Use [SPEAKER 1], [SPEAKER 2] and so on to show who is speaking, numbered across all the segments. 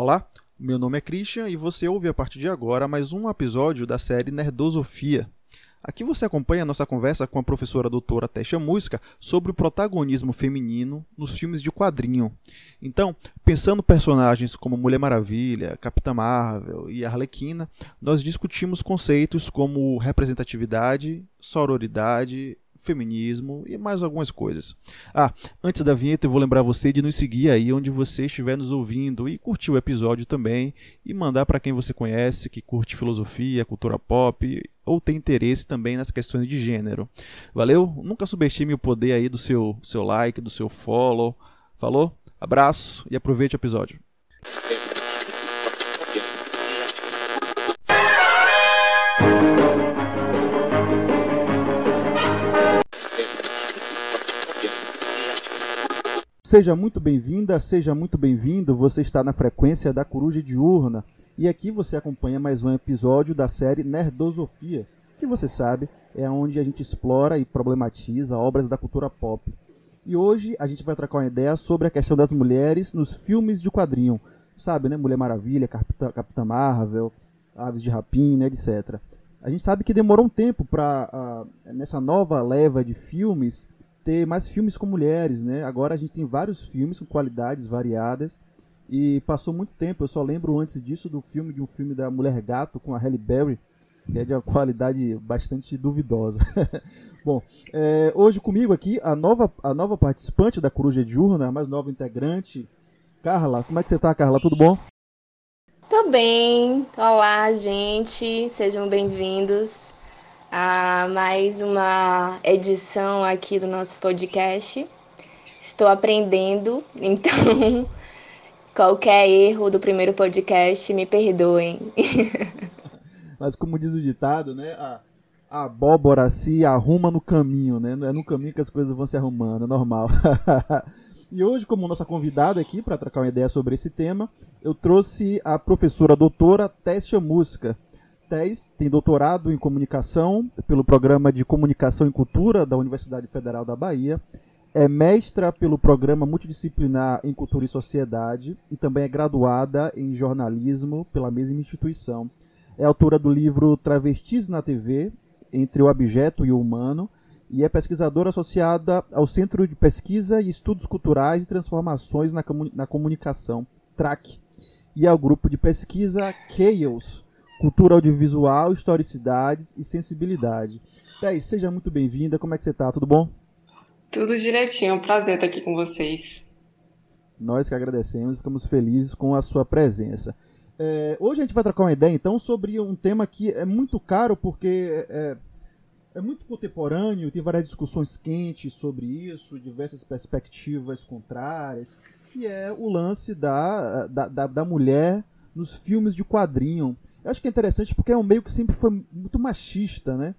[SPEAKER 1] Olá, meu nome é Christian e você ouve a partir de agora mais um episódio da série Nerdosofia. Aqui você acompanha a nossa conversa com a professora doutora Tesha Música sobre o protagonismo feminino nos filmes de quadrinho. Então, pensando personagens como Mulher Maravilha, Capitã Marvel e Arlequina, nós discutimos conceitos como representatividade, sororidade, feminismo e mais algumas coisas. Ah, antes da vinheta eu vou lembrar você de nos seguir aí onde você estiver nos ouvindo e curtir o episódio também e mandar para quem você conhece que curte filosofia, cultura pop ou tem interesse também nas questões de gênero. Valeu? Nunca subestime o poder aí do seu seu like, do seu follow. Falou? Abraço e aproveite o episódio. Seja muito bem-vinda, seja muito bem-vindo. Você está na frequência da Coruja Diurna e aqui você acompanha mais um episódio da série Nerdosofia, que você sabe é onde a gente explora e problematiza obras da cultura pop. E hoje a gente vai trocar uma ideia sobre a questão das mulheres nos filmes de quadrinho. Sabe, né? Mulher Maravilha, Capitã, Capitã Marvel, Aves de Rapina, etc. A gente sabe que demorou um tempo para, uh, nessa nova leva de filmes, ter mais filmes com mulheres, né? Agora a gente tem vários filmes com qualidades variadas e passou muito tempo. Eu só lembro antes disso do filme de um filme da Mulher Gato com a Halle Berry, que é de uma qualidade bastante duvidosa. Bom, é, hoje comigo aqui a nova, a nova participante da Coruja Diurna, a mais nova integrante, Carla. Como é que você tá, Carla? Tudo bom?
[SPEAKER 2] Tô bem. Olá, gente. Sejam bem-vindos a mais uma edição aqui do nosso podcast. Estou aprendendo, então qualquer erro do primeiro podcast, me perdoem.
[SPEAKER 1] Mas como diz o ditado, né? A, abóbora se arruma no caminho, né? É no caminho que as coisas vão se arrumando, é normal. e hoje, como nossa convidada aqui para trocar uma ideia sobre esse tema, eu trouxe a professora doutora Tessia Música Tem doutorado em comunicação pelo Programa de Comunicação e Cultura da Universidade Federal da Bahia. É mestra pelo Programa Multidisciplinar em Cultura e Sociedade e também é graduada em jornalismo pela mesma instituição. É autora do livro Travestis na TV, Entre o Objeto e o Humano, e é pesquisadora associada ao Centro de Pesquisa e Estudos Culturais e Transformações na, Comunicação, TRAC, e ao grupo de pesquisa Chaos, cultura audiovisual, historicidades e sensibilidade. Thais, seja muito bem-vinda. Como é que você está? Tudo bom?
[SPEAKER 3] Tudo direitinho. É um prazer estar aqui com vocês.
[SPEAKER 1] Nós que agradecemos, ficamos felizes com a sua presença. É, hoje a gente vai trocar uma ideia, então, sobre um tema que é muito caro porque é, é muito contemporâneo, tem várias discussões quentes sobre isso, diversas perspectivas contrárias, que é o lance da, da, da, da mulher nos filmes de quadrinho. Eu acho que é interessante porque é um meio que sempre foi muito machista, né?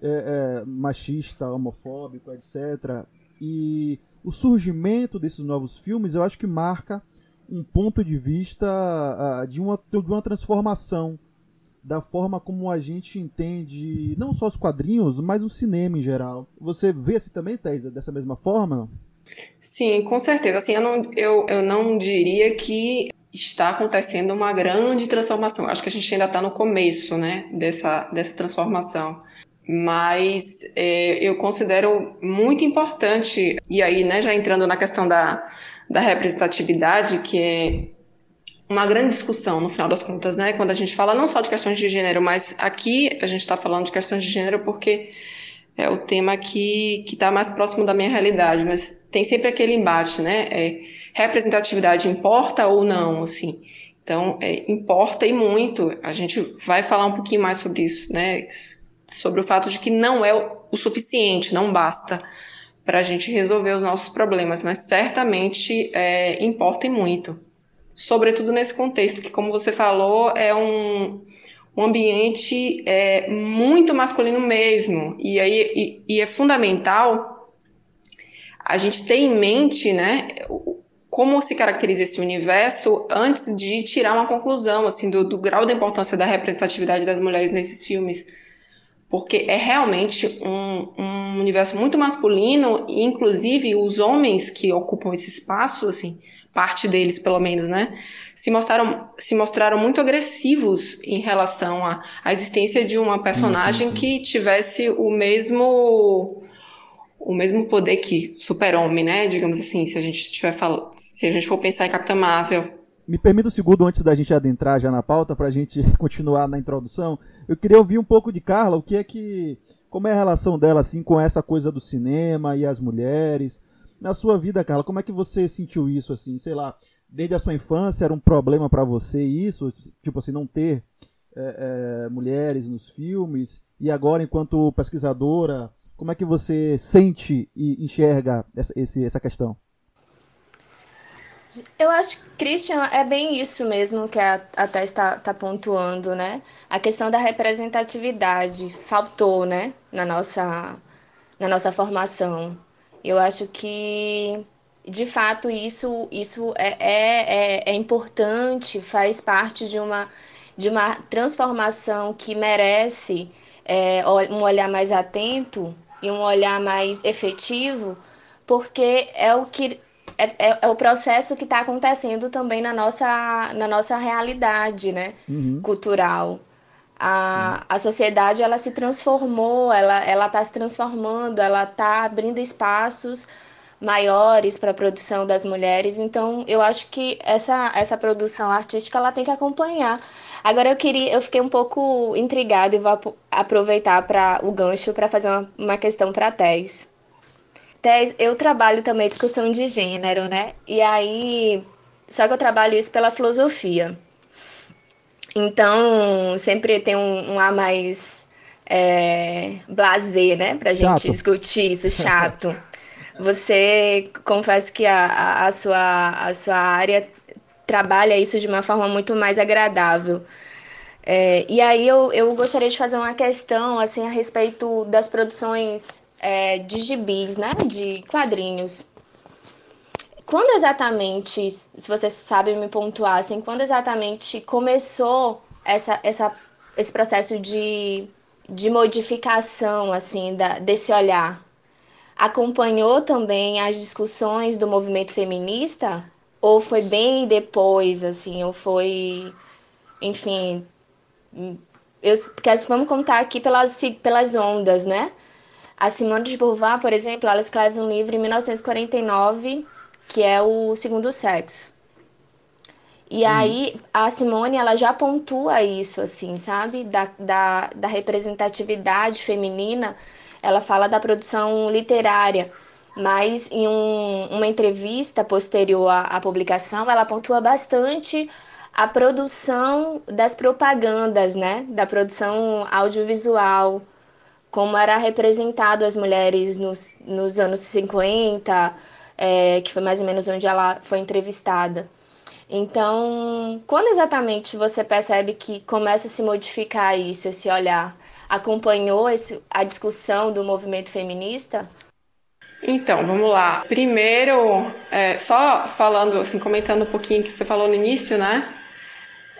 [SPEAKER 1] É, é, machista, homofóbico, etc. E o surgimento desses novos filmes eu acho que marca um ponto de vista uh, de, uma, de uma transformação da forma como a gente entende não só os quadrinhos, mas o cinema em geral. Você vê assim também, Thais, dessa mesma forma?
[SPEAKER 3] Sim, com certeza. Assim, eu não, eu, eu não diria que está acontecendo uma grande transformação. Acho que a gente ainda está no começo, né, dessa, dessa transformação. Mas é, eu considero muito importante, e aí, né, já entrando na questão da, da representatividade, que é uma grande discussão no final das contas, né, quando a gente fala não só de questões de gênero, mas aqui a gente está falando de questões de gênero porque é o tema que está mais próximo da minha realidade, mas tem sempre aquele embate, né? É, representatividade importa ou não, assim? Então, é, importa e muito. A gente vai falar um pouquinho mais sobre isso, né? Sobre o fato de que não é o suficiente, não basta para a gente resolver os nossos problemas, mas certamente é, importa e muito. Sobretudo nesse contexto, que, como você falou, é um, um ambiente é, muito masculino mesmo. E aí e, e é fundamental a gente ter em mente, né, como se caracteriza esse universo antes de tirar uma conclusão, assim, do, do grau da importância da representatividade das mulheres nesses filmes. Porque é realmente um, um universo muito masculino e, inclusive, os homens que ocupam esse espaço, assim, parte deles pelo menos, né, se mostraram, se mostraram muito agressivos em relação à, à existência de uma personagem sim, sim, sim. que tivesse o mesmo o mesmo poder que Super-Homem, né? Digamos assim, se a gente tiver fal... se a gente for pensar em Capitã Marvel.
[SPEAKER 1] Me permita um segundo antes da gente adentrar já na pauta para a gente continuar na introdução. Eu queria ouvir um pouco de Carla, o que é que como é a relação dela assim com essa coisa do cinema e as mulheres? Na sua vida, Carla, como é que você sentiu isso assim, sei lá, desde a sua infância era um problema para você isso, tipo assim, não ter é, é, mulheres nos filmes e agora enquanto pesquisadora como é que você sente e enxerga essa, esse, essa questão?
[SPEAKER 2] Eu acho que, Christian, é bem isso mesmo que a, a Thais está tá pontuando, né? A questão da representatividade faltou, né? Na nossa, na nossa formação. Eu acho que, de fato, isso, isso é, é, é, é importante, faz parte de uma, de uma transformação que merece é, um olhar mais atento e um olhar mais efetivo, porque é o que é, é, é o processo que está acontecendo também na nossa, na nossa realidade né, uhum. cultural. A, a sociedade ela se transformou, ela ela está se transformando, ela está abrindo espaços maiores para a produção das mulheres. Então, eu acho que essa, essa produção artística ela tem que acompanhar Agora eu queria, eu fiquei um pouco intrigada e vou aproveitar para o gancho para fazer uma, uma questão para a Tess. Tess, eu trabalho também discussão de gênero, né? E aí, só que eu trabalho isso pela filosofia. Então, sempre tem um, um a mais é, blazer, né? Pra chato. gente discutir isso, chato. Você, confesso que a, a, sua, a sua área trabalha isso de uma forma muito mais agradável. É, e aí eu, eu gostaria de fazer uma questão assim a respeito das produções é, de gibis, né, de quadrinhos. Quando exatamente, se vocês sabem me pontuar, assim, quando exatamente começou essa, essa, esse processo de, de modificação assim da, desse olhar? Acompanhou também as discussões do movimento feminista ou foi bem depois, assim, ou foi, enfim, eu, porque vamos contar aqui pelas, pelas ondas, né? A Simone de Beauvoir, por exemplo, ela escreve um livro em 1949 que é o Segundo Sexo. E hum. aí a Simone ela já pontua isso, assim, sabe? Da, da, da representatividade feminina. Ela fala da produção literária mas em um, uma entrevista posterior à, à publicação, ela pontua bastante a produção das propagandas, né? Da produção audiovisual, como era representado as mulheres nos, nos anos 50, é, que foi mais ou menos onde ela foi entrevistada. Então, quando exatamente você percebe que começa a se modificar isso, esse olhar? Acompanhou esse, a discussão do movimento feminista?
[SPEAKER 3] Então, vamos lá. Primeiro, é, só falando, assim, comentando um pouquinho que você falou no início, né?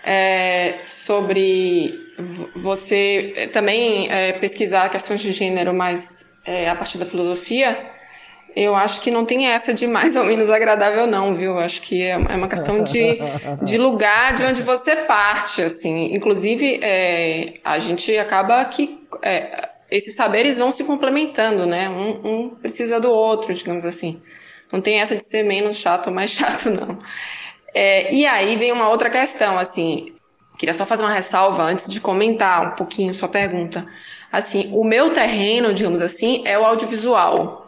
[SPEAKER 3] É, sobre você é, também é, pesquisar questões de gênero, mas é, a partir da filosofia, eu acho que não tem essa de mais ou menos agradável, não, viu? Acho que é, é uma questão de, de lugar de onde você parte, assim. Inclusive, é, a gente acaba que é, esses saberes vão se complementando, né? Um, um, precisa do outro, digamos assim. Não tem essa de ser menos chato ou mais chato, não. É, e aí vem uma outra questão, assim. Queria só fazer uma ressalva antes de comentar um pouquinho sua pergunta. Assim, o meu terreno, digamos assim, é o audiovisual.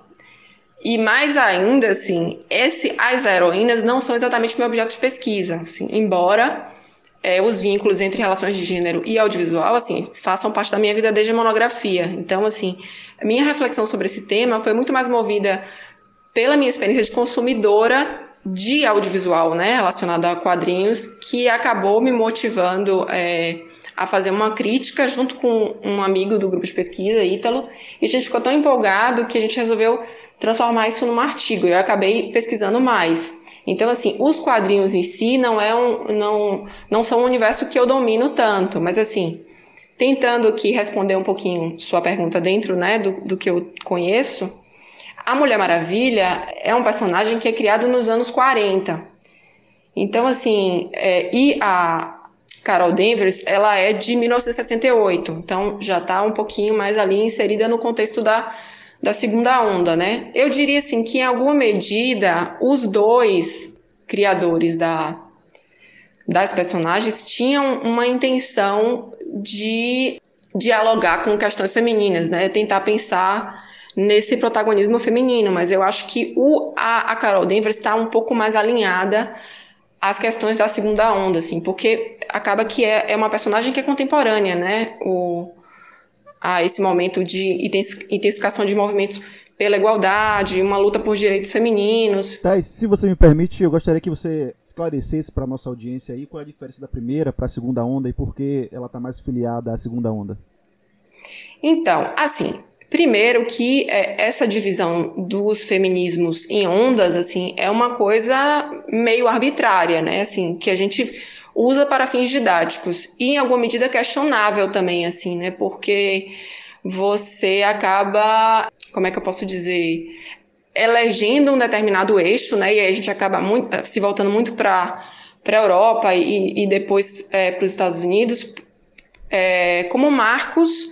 [SPEAKER 3] E mais ainda, assim, esse, as heroínas não são exatamente meu objeto de pesquisa, assim, embora é, os vínculos entre relações de gênero e audiovisual, assim, façam parte da minha vida desde a monografia. Então, assim, minha reflexão sobre esse tema foi muito mais movida pela minha experiência de consumidora de audiovisual, né, relacionada a quadrinhos, que acabou me motivando é, a fazer uma crítica junto com um amigo do grupo de pesquisa, Ítalo, e a gente ficou tão empolgado que a gente resolveu transformar isso num artigo. Eu acabei pesquisando mais. Então, assim, os quadrinhos em si não é um, não, não são um universo que eu domino tanto, mas assim, tentando aqui responder um pouquinho sua pergunta dentro, né, do, do que eu conheço, a Mulher Maravilha é um personagem que é criado nos anos 40. Então, assim, é, e a Carol Danvers, ela é de 1968, então já está um pouquinho mais ali inserida no contexto da, da segunda onda, né? Eu diria, assim, que em alguma medida, os dois criadores da, das personagens tinham uma intenção de dialogar com questões femininas, né? Tentar pensar nesse protagonismo feminino, mas eu acho que o, a, a Carol Danvers está um pouco mais alinhada às questões da segunda onda, assim, porque acaba que é, é uma personagem que é contemporânea, né? O, a esse momento de intensificação de movimentos pela igualdade, uma luta por direitos femininos.
[SPEAKER 1] Tá, se você me permite, eu gostaria que você esclarecesse para nossa audiência aí qual é a diferença da primeira para a segunda onda e por que ela está mais filiada à segunda onda.
[SPEAKER 3] Então, assim, Primeiro que é, essa divisão dos feminismos em ondas, assim, é uma coisa meio arbitrária, né? Assim, que a gente usa para fins didáticos e em alguma medida questionável também, assim, né? Porque você acaba, como é que eu posso dizer, elegendo um determinado eixo, né? E aí a gente acaba muito, se voltando muito para para a Europa e, e depois é, para os Estados Unidos é, como marcos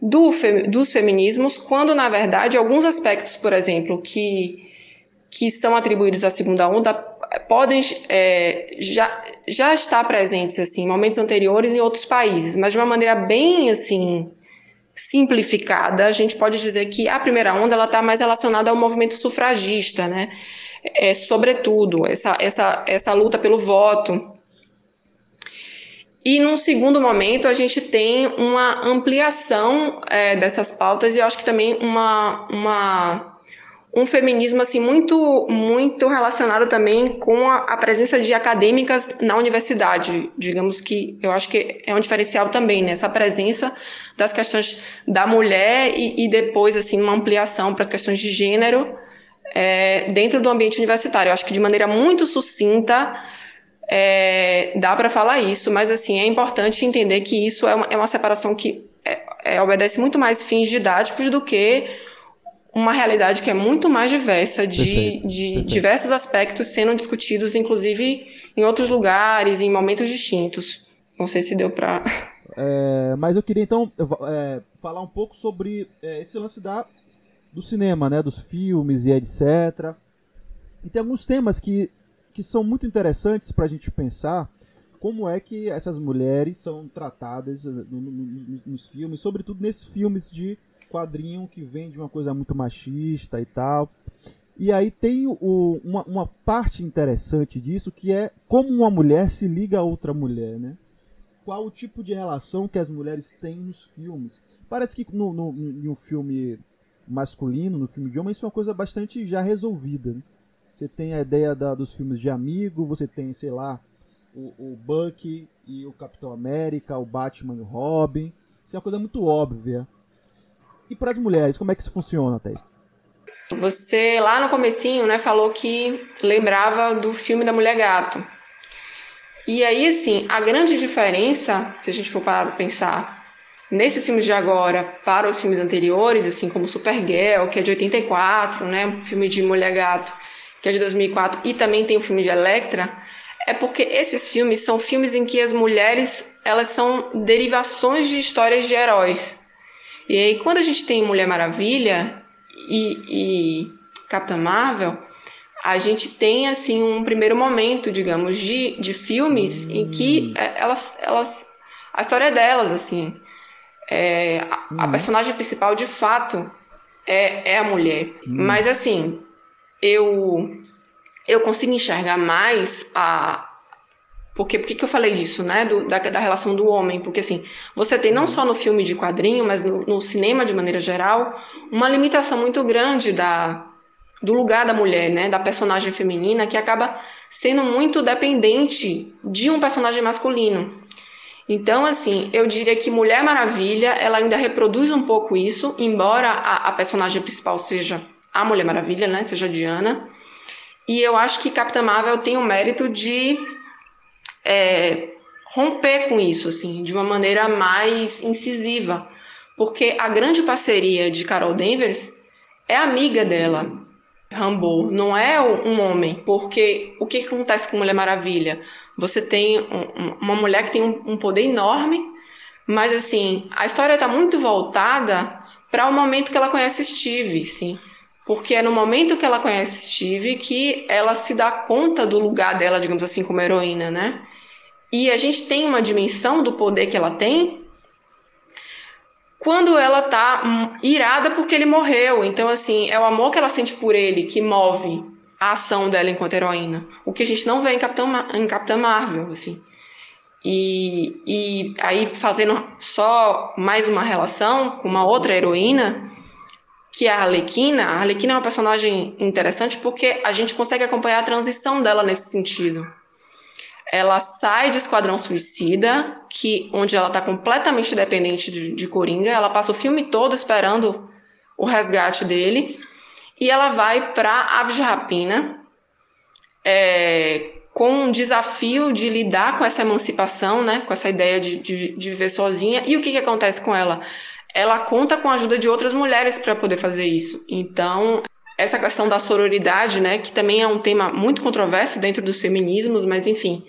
[SPEAKER 3] do, dos feminismos, quando na verdade alguns aspectos, por exemplo, que, que são atribuídos à segunda onda podem é, já, já estar presentes assim em momentos anteriores em outros países, mas de uma maneira bem assim simplificada, a gente pode dizer que a primeira onda ela está mais relacionada ao movimento sufragista, né? É, sobretudo essa, essa, essa luta pelo voto e num segundo momento, a gente tem uma ampliação é, dessas pautas e eu acho que também uma, uma, um feminismo assim, muito, muito relacionado também com a, a, presença de acadêmicas na universidade. Digamos que eu acho que é um diferencial também, né? essa presença das questões da mulher e, e depois assim, uma ampliação para as questões de gênero é, dentro do ambiente universitário. Eu acho que de maneira muito sucinta é, dá para falar isso, mas assim é importante entender que isso é uma, é uma separação que é, é, obedece muito mais fins didáticos do que uma realidade que é muito mais diversa de, perfeito, de perfeito. diversos aspectos sendo discutidos, inclusive em outros lugares, em momentos distintos. Não sei se deu para.
[SPEAKER 1] É, mas eu queria então é, falar um pouco sobre é, esse lance da, do cinema, né, dos filmes e etc. E tem alguns temas que que são muito interessantes para a gente pensar como é que essas mulheres são tratadas eh, no, no, nos filmes, sobretudo nesses filmes de quadrinho que vem de uma coisa muito machista e tal. E aí tem o, uma, uma, parte interessante disso que é como uma mulher se liga a outra mulher, né? Qual o tipo de relação que as mulheres têm nos filmes. Parece que no, no, filme masculino, no filme de homem, isso é uma coisa bastante já resolvida. Né? Você tem a ideia da, dos filmes de amigo, você tem, sei lá, o, o Bucky e o Capitão América, o Batman e o Robin. Isso é uma coisa muito óbvia. E para as mulheres, como é que isso funciona, Thais?
[SPEAKER 3] Você lá no comecinho, né, falou que lembrava do filme da Mulher Gato. E aí, assim, a grande diferença, se a gente for parar para pensar nesses filmes de agora para os filmes anteriores, assim como Supergirl, que é de 84, né, um filme de Mulher Gato, que é de 2004, e também tem o filme de Electra, é porque esses filmes são filmes em que as mulheres elas são derivações de histórias de heróis. E aí, quando a gente tem Mulher Maravilha e, e Capitã Marvel, a gente tem assim um primeiro momento, digamos, de, de filmes hum. em que é, elas, elas. A história delas, assim. É, a, hum. a, personagem principal, de fato, é, é a mulher. Hum. Mas assim, eu eu consigo enxergar mais a porque por que eu falei disso, né? Do, da, da, relação do homem? Porque assim, você tem não só no filme de quadrinho, mas no, no, cinema de maneira geral, uma limitação muito grande da, do lugar da mulher, né? Da personagem feminina, que acaba sendo muito dependente de um personagem masculino. Então, assim, eu diria que Mulher Maravilha, ela ainda reproduz um pouco isso, embora a, a personagem principal seja a Mulher Maravilha, né? Seja Diana. E eu acho que Capitã Marvel tem o mérito de é, romper com isso, assim, de uma maneira mais incisiva. Porque a grande parceria de Carol Danvers é amiga dela. Rambo não é um homem, porque o que acontece com Mulher Maravilha? Você tem um, uma mulher que tem um, um poder enorme, mas assim, a história está muito voltada para o momento que ela conhece Steve, sim. Porque é no momento que ela conhece Steve que ela se dá conta do lugar dela, digamos assim, como heroína, né? E a gente tem uma dimensão do poder que ela tem quando ela tá hum, irada porque ele morreu. Então, assim, é o amor que ela sente por ele que move a ação dela enquanto heroína. O que a gente não vê em Capitão, em Capitã Marvel, assim. E, e aí, fazendo só mais uma relação com uma outra heroína, que é a Arlequina. A Arlequina é uma personagem interessante porque a gente consegue acompanhar a transição dela nesse sentido. Ela sai de Esquadrão Suicida, que onde ela está completamente dependente de, de Coringa. Ela passa o filme todo esperando o resgate dele. E ela vai para Aves de Rapina, é, com um desafio de lidar com essa emancipação, né, com essa ideia de, de, de viver sozinha. E o que, que acontece com ela? Ela conta com a ajuda de outras mulheres para poder fazer isso. Então, essa questão da sororidade, né, que também é um tema muito controverso dentro dos feminismos, mas enfim,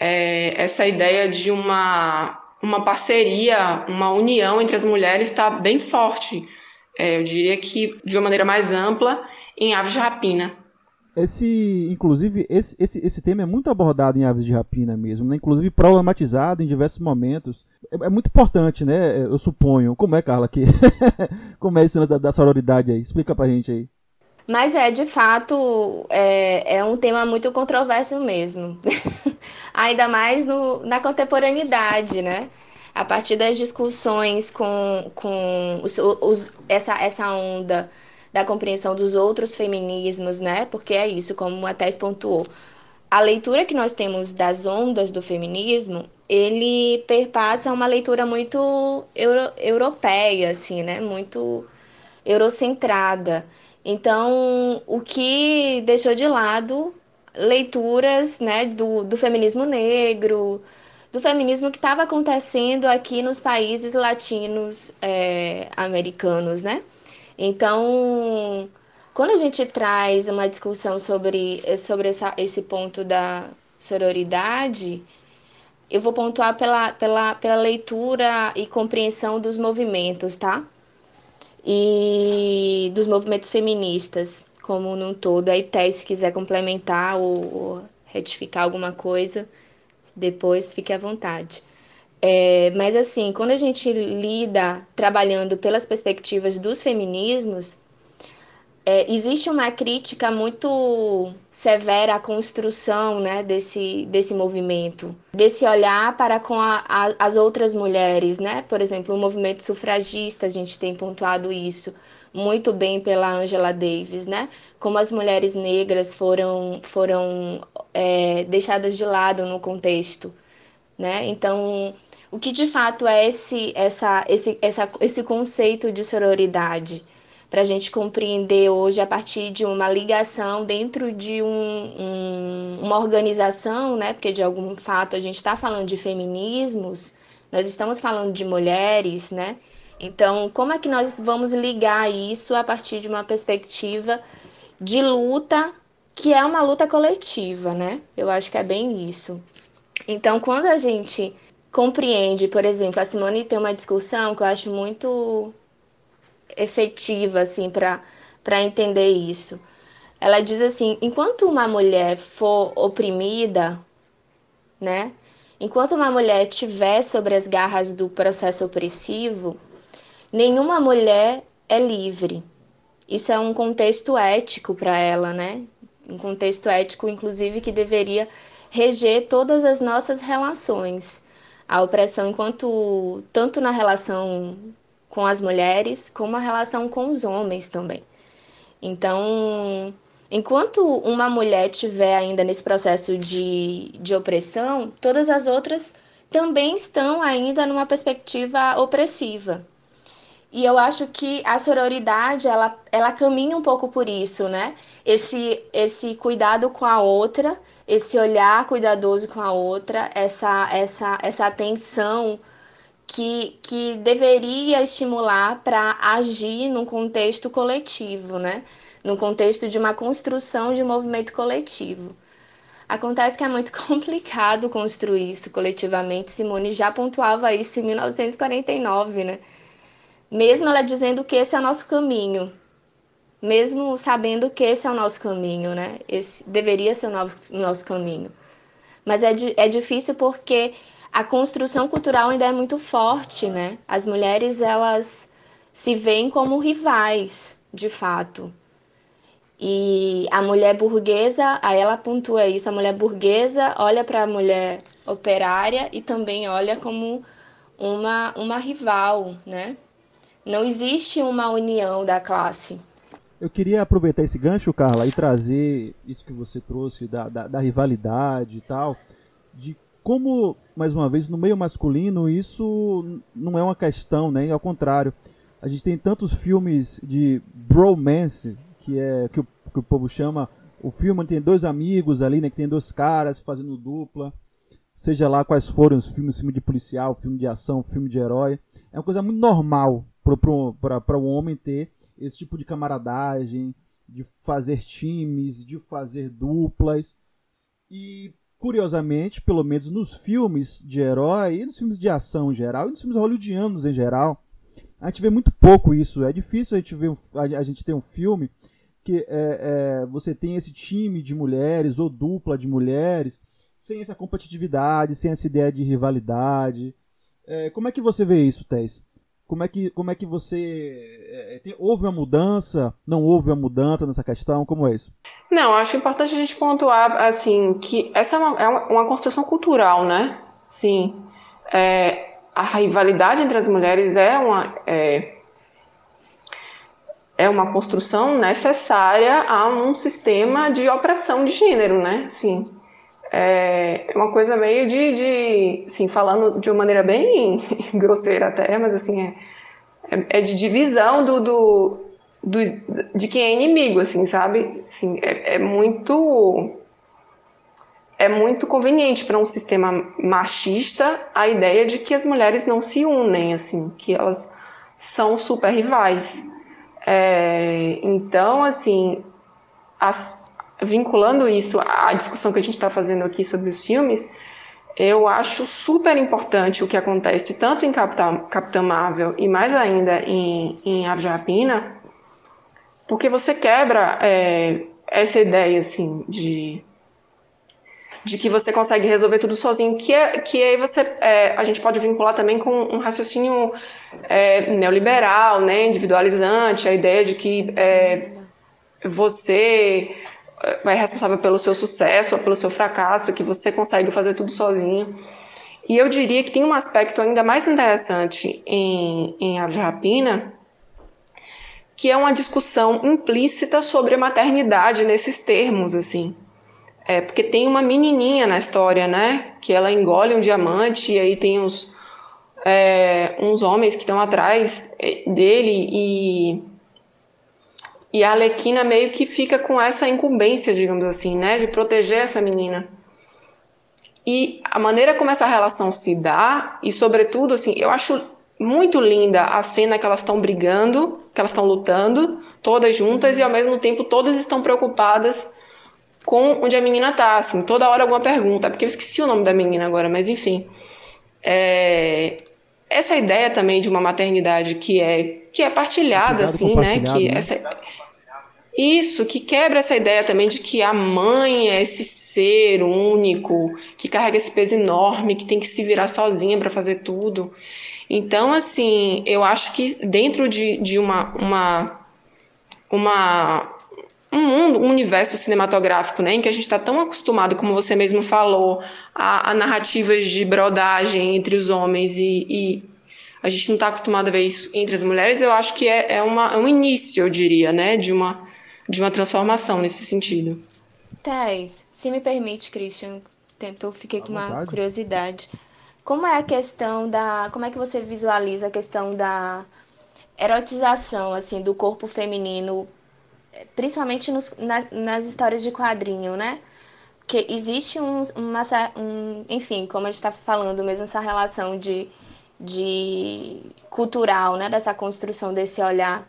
[SPEAKER 3] é, essa ideia de uma, uma parceria, uma união entre as mulheres está bem forte. É, eu diria que de uma maneira mais ampla em Aves de Rapina.
[SPEAKER 1] Esse, inclusive, esse, esse, esse tema é muito abordado em Aves de Rapina mesmo, né? inclusive problematizado em diversos momentos. É, é muito importante, né? Eu suponho. Como é, Carla, que como é esse da, da sororidade aí? Explica pra gente aí.
[SPEAKER 2] Mas é, de fato, é, é um tema muito controverso mesmo. Ainda mais no, na contemporaneidade, né? A partir das discussões com, com os, os, essa, essa onda da compreensão dos outros feminismos, né? Porque é isso, como a Thais pontuou. A leitura que nós temos das ondas do feminismo, ele perpassa uma leitura muito euro, europeia, assim, né? Muito eurocentrada. Então, o que deixou de lado leituras né, do, do feminismo negro, do feminismo que estava acontecendo aqui nos países latinos é, americanos, né? Então, quando a gente traz uma discussão sobre, sobre essa, esse ponto da sororidade, eu vou pontuar pela, pela, pela leitura e compreensão dos movimentos, tá? e dos movimentos feministas como num todo. Aí, Tess, se quiser complementar ou, ou, retificar alguma coisa, depois fique à vontade. É, mas assim, quando a gente lida trabalhando pelas perspectivas dos feminismos, é, existe uma crítica muito severa à construção né, desse, desse movimento, desse olhar para com a, a, as outras mulheres, né? Por exemplo, o movimento sufragista, a gente tem pontuado isso muito bem pela Angela Davis, né? Como as mulheres negras foram, foram é, deixadas de lado no contexto, né? Então, o que de fato é esse, essa, esse, essa, esse conceito de sororidade? Para a gente compreender hoje a partir de uma ligação dentro de um, um, uma organização, né? Porque de algum fato a gente está falando de feminismos, nós estamos falando de mulheres, né? Então, como é que nós vamos ligar isso a partir de uma perspectiva de luta que é uma luta coletiva, né? Eu acho que é bem isso. Então, quando a gente compreende, por exemplo, a Simone tem uma discussão que eu acho muito efetiva assim para para entender isso. Ela diz assim: enquanto uma mulher for oprimida, né? Enquanto uma mulher estiver sobre as garras do processo opressivo, nenhuma mulher é livre. Isso é um contexto ético para ela, né? Um contexto ético, inclusive, que deveria reger todas as nossas relações. A opressão, enquanto tanto na relação com as mulheres, como a relação com os homens também. Então, enquanto uma mulher estiver ainda nesse processo de, de opressão, todas as outras também estão ainda numa perspectiva opressiva. E eu acho que a sororidade, ela, ela caminha um pouco por isso, né? Esse, esse cuidado com a outra, esse olhar cuidadoso com a outra, essa, essa, essa atenção que, que deveria estimular para agir num contexto coletivo, né? no contexto de uma construção de movimento coletivo. Acontece que é muito complicado construir isso coletivamente. Simone já pontuava isso em 1949, né? Mesmo ela dizendo que esse é o nosso caminho, mesmo sabendo que esse é o nosso caminho, né? Esse deveria ser o nosso, nosso caminho. Mas é, é difícil porque a construção cultural ainda é muito forte, né? As mulheres, elas se veem como rivais, de fato. E a mulher burguesa, aí ela pontua isso, a mulher burguesa olha para a mulher operária e também olha como uma, uma rival, né? Não existe uma união da classe.
[SPEAKER 1] Eu queria aproveitar esse gancho, Carla, e trazer isso que você trouxe da, da, da rivalidade e tal, de como, mais uma vez, no meio masculino, isso não é uma questão, né? Ao contrário, a gente tem tantos filmes de bromance, que é que o, que o povo chama o filme tem dois amigos ali, né, que tem dois caras fazendo dupla, seja lá quais forem os filmes, filme de policial, filme de ação, filme de herói, é uma coisa muito normal para o homem ter esse tipo de camaradagem, de fazer times, de fazer duplas. E curiosamente, pelo menos nos filmes de herói e nos filmes de ação em geral, e nos filmes hollywoodianos em geral, a gente vê muito pouco isso. É difícil a gente ver a gente ter um filme que é, é, você tem esse time de mulheres ou dupla de mulheres sem essa competitividade, sem essa ideia de rivalidade. É, como é que você vê isso, Tess? Como é que, como é que você. É, tem, houve uma mudança? Não houve uma mudança nessa questão? Como é isso?
[SPEAKER 3] Não, acho importante a gente pontuar assim que essa é uma, é uma construção cultural, né? Sim. É, a rivalidade entre as mulheres é uma. É, é uma construção necessária a um sistema de opressão de gênero, né? Sim. É uma coisa meio de, de assim, falando de uma maneira bem grosseira até, mas assim, é, é, é de divisão do, do, do, de quem é inimigo, assim, sabe? Assim, é, é muito é muito conveniente para um sistema machista a ideia de que as mulheres não se unem, assim, que elas são super rivais. É, então, assim, as, vinculando isso à discussão que a gente está fazendo aqui sobre os filmes, eu acho super importante o que acontece tanto em Capitã, Capitã Marvel e mais ainda em, em Ave de Rapina, porque você quebra é, essa ideia assim de de que você consegue resolver tudo sozinho, que, é, que aí você, é, a gente pode vincular também com um raciocínio é, neoliberal, né, individualizante, a ideia de que é, você é responsável pelo seu sucesso ou pelo seu fracasso, que você consegue fazer tudo sozinho. E eu diria que tem um aspecto ainda mais interessante em, em Aves de Rapina, que é uma discussão implícita sobre a maternidade nesses termos, assim. É, porque tem uma menininha na história, né? Que ela engole um diamante e aí tem uns, é, uns homens que estão atrás é, dele e e a Alequina meio que fica com essa incumbência, digamos assim, né, de proteger essa menina. E a maneira como essa relação se dá, e sobretudo, assim, eu acho muito linda a cena que elas estão brigando, que elas estão lutando, todas juntas, e ao mesmo tempo todas estão preocupadas com onde a menina tá, assim, toda hora alguma pergunta, porque eu esqueci o nome da menina agora, mas enfim. É... Essa ideia também de uma maternidade que é que é partilhada, assim, né? Que né? essa isso, que quebra essa ideia também de que a mãe é esse ser único, que carrega esse peso enorme, que tem que se virar sozinha para fazer tudo. Então, assim, eu acho que dentro de, de uma, uma, uma, um mundo, um universo cinematográfico, né, em que a gente está tão acostumado, como você mesmo falou, a, a narrativas de brodagem entre os homens e, e a gente não está acostumado a ver isso entre as mulheres, eu acho que é, é, uma, é um início, eu diria, né, de uma de uma transformação nesse sentido.
[SPEAKER 2] Thais, se me permite, Christian, tentou, fiquei com uma curiosidade. Como é a questão da. Como é que você visualiza a questão da erotização assim do corpo feminino, principalmente nos, nas, nas histórias de quadrinho, né? Porque existe um, uma, um, enfim, como a gente está falando mesmo, essa relação de, de cultural, né? Dessa construção desse olhar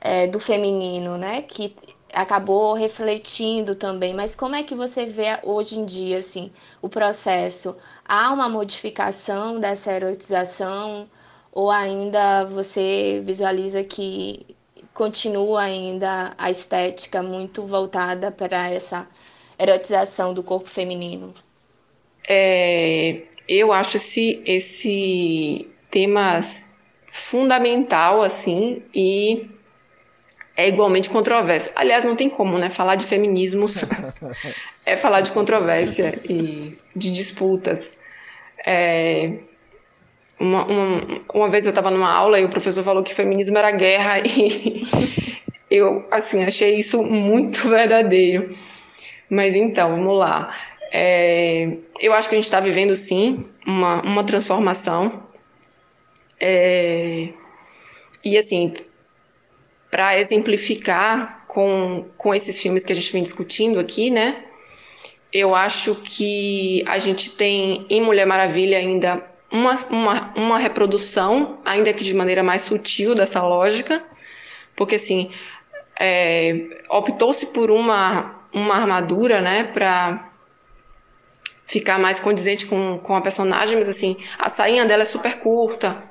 [SPEAKER 2] é, do feminino, né? Que acabou refletindo também. Mas como é que você vê hoje em dia assim o processo? Há uma modificação dessa erotização ou ainda você visualiza que continua ainda a estética muito voltada para essa erotização do corpo feminino?
[SPEAKER 3] É, eu acho esse, esse tema fundamental, assim, e é igualmente controverso. Aliás, não tem como, né? Falar de feminismos é falar de controvérsia e de disputas. É, uma, uma, uma vez eu estava numa aula e o professor falou que feminismo era guerra e eu, assim, achei isso muito verdadeiro. Mas então, vamos lá. É, eu acho que a gente está vivendo, sim, uma, uma transformação. É, e, assim, para exemplificar com, com esses filmes que a gente vem discutindo aqui, né? Eu acho que a gente tem em Mulher Maravilha ainda uma, uma, uma reprodução, ainda que de maneira mais sutil, dessa lógica, porque assim, é, optou-se por uma uma armadura, né, para ficar mais condizente com, com a personagem, mas assim, a sainha dela é super curta.